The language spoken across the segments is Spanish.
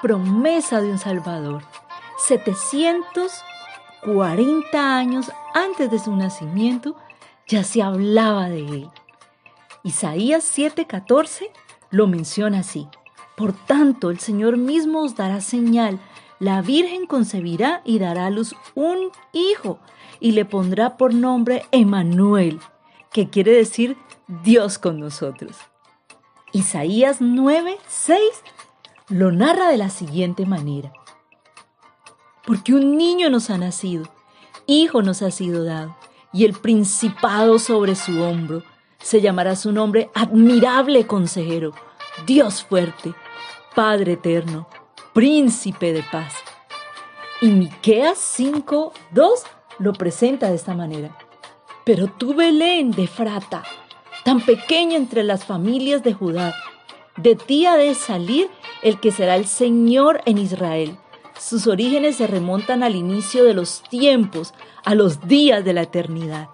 promesa de un Salvador. 740 años antes de su nacimiento ya se hablaba de él. Isaías 7:14 lo menciona así. Por tanto, el Señor mismo os dará señal. La Virgen concebirá y dará a luz un hijo y le pondrá por nombre Emanuel, que quiere decir Dios con nosotros. Isaías 9, 6 lo narra de la siguiente manera. Porque un niño nos ha nacido, hijo nos ha sido dado, y el principado sobre su hombro. Se llamará su nombre admirable consejero, Dios fuerte, Padre eterno, príncipe de paz. Y Miqueas 5, 2 lo presenta de esta manera. Pero tú, Belén de Frata, tan pequeña entre las familias de Judá, de ti ha de salir el que será el Señor en Israel. Sus orígenes se remontan al inicio de los tiempos, a los días de la eternidad.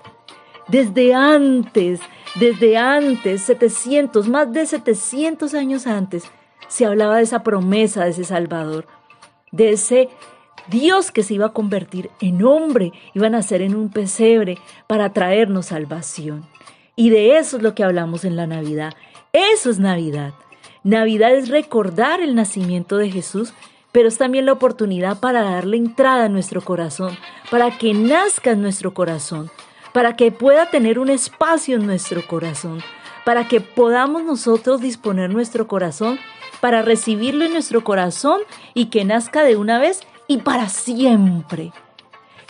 Desde antes, desde antes, 700, más de 700 años antes, se hablaba de esa promesa de ese Salvador, de ese Dios que se iba a convertir en hombre, iba a nacer en un pesebre para traernos salvación. Y de eso es lo que hablamos en la Navidad. Eso es Navidad. Navidad es recordar el nacimiento de Jesús, pero es también la oportunidad para darle entrada a nuestro corazón, para que nazca en nuestro corazón, para que pueda tener un espacio en nuestro corazón, para que podamos nosotros disponer nuestro corazón para recibirlo en nuestro corazón y que nazca de una vez y para siempre.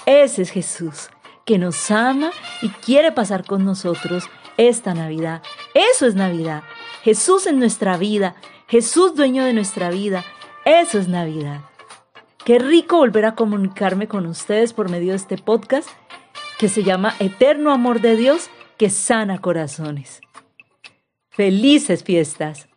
Ese es Jesús, que nos ama y quiere pasar con nosotros esta Navidad. Eso es Navidad. Jesús en nuestra vida, Jesús dueño de nuestra vida. Eso es Navidad. Qué rico volver a comunicarme con ustedes por medio de este podcast que se llama Eterno Amor de Dios que sana corazones. Felices fiestas.